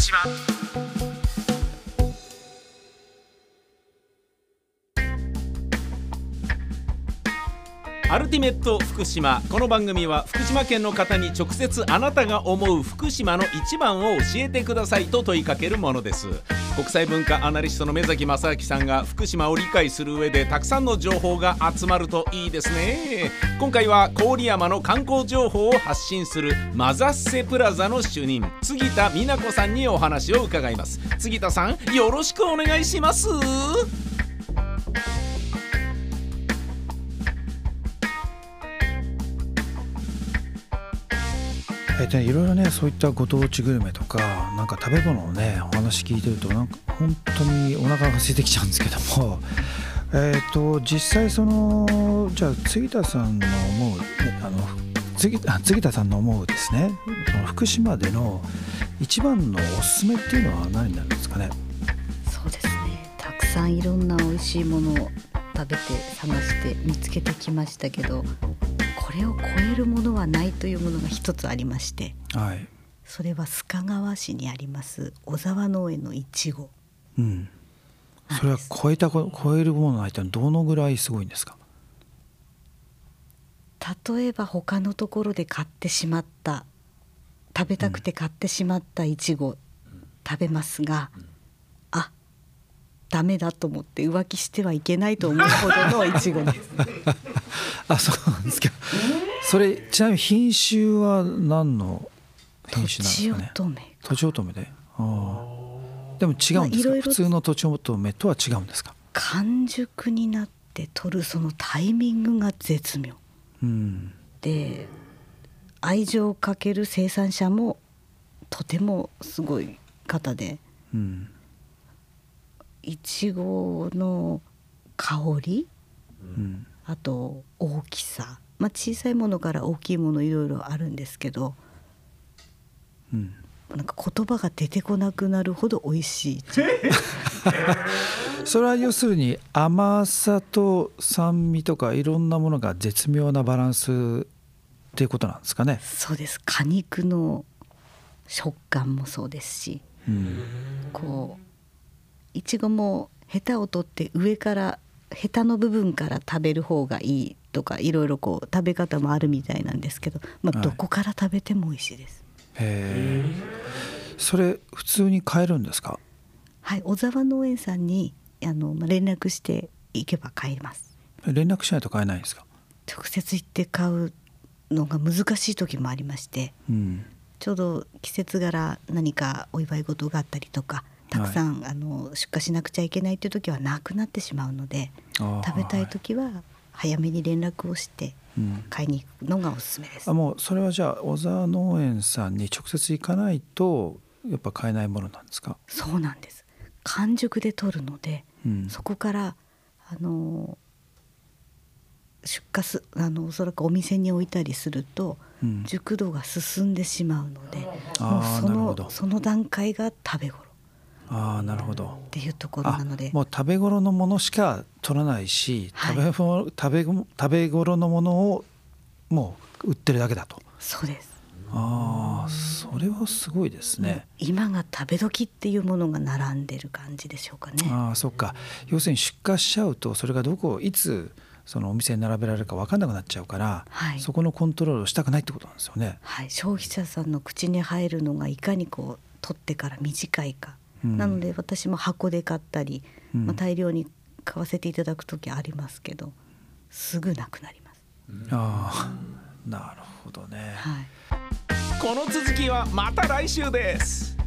島アルティメット福島。この番組は福島県の方に直接あなたが思う福島の一番を教えてくださいと問いかけるものです。国際文化アナリストの目崎正明さんが福島を理解する上でたくさんの情報が集まるといいですね。今回は郡山の観光情報を発信するマザッセプラザの主任杉田美奈子さんにお話を伺います。杉田さんよろしくお願いします。えっとね、いろいろねそういったご当地グルメとかなんか食べ物のねお話聞いてるとなんか本当にお腹が空いてきちゃうんですけども。えっと実際そのじゃあ杉田さんの思うねあの杉あ杉田さんの思うですね。その福島での一番のおすすめっていうのは何になるんですかね？そうですね。たくさんいろんな美味しいものを食べて探して見つけてきましたけどこれを超えるものはないというものが一つありましてはい。それは須賀川市にあります小沢農園のいちごうん。それは超えたこ超えるものの間にどのぐらいすごいんですか？例えば他のところで買ってしまった食べたくて買ってしまったいちご食べますが、あダメだと思って浮気してはいけないと思うほどのいちごです。あそうなんですけどそれちなみに品種は何の品種なんですかね。とちおとめとちおとめで。ああでも違うんですか、まあ普通のとちおとめとは違うんですか？完熟になって取るそのタイミングが絶妙。うん。で愛情をかける生産者もとてもすごい方でうん。いちごの香りうんあと大きさ、まあ、小さいものから大きいものいろいろあるんですけど。うん。なんか言葉が出てこなくなるほど美味しい それは要するに甘さと酸味とかいろんなものが絶妙なバランスっていうことなんですかね。そうです。果肉の食感もそうですし。うん。こういちごもヘタを取って上からヘタの部分から食べる方がいいとかいろいろこう食べ方もあるみたいなんですけど、まあ、はい。どこから食べても美味しいです。へえそれ普通に買えるんですか？はい、小沢農園さんにあのまあ連絡していけば買えます。連絡しないと買えないんですか？直接行って買うのが難しい時もありましてうん。ちょうど季節柄何かお祝い事があったりとかたくさん、あの出荷しなくちゃいけないという時はなくなってしまうので食べたい時は早めに連絡をしてうん。買いに行くのがおすすめです。あ。もうそれはじゃあ小沢農園さんに直接行かないとやっぱ買えないものなんですか、そうなんです。完熟で取るので、うん、そこからあの出荷すあのおそらくお店に置いたりすると、うん。熟度が進んでしまうのであもうそのその段階が食べ頃。っああなるほど。ていうところあなので。もう食べ頃のものしか取らないし、はい。食べ頃食べ食べ頃のものをもう売ってるだけだと。そうです、ああそれはすごいですね、今が食べ時っていうものが並んでる感じでしょうかね。ああそっか。要するに出荷しちゃうとそれがどこいつそのお店に並べられるか分かんなくなっちゃうから、はい。そこのコントロールをしたくないってことなんですよね。はい、消費者さんの口に入るのがいかにこう取ってから短いか、うんなので私も箱で買ったり、うん。まあ、大量に買わせていただく時ありますけどすぐなくなります。ああなるほどね。はい。この続きはまた来週です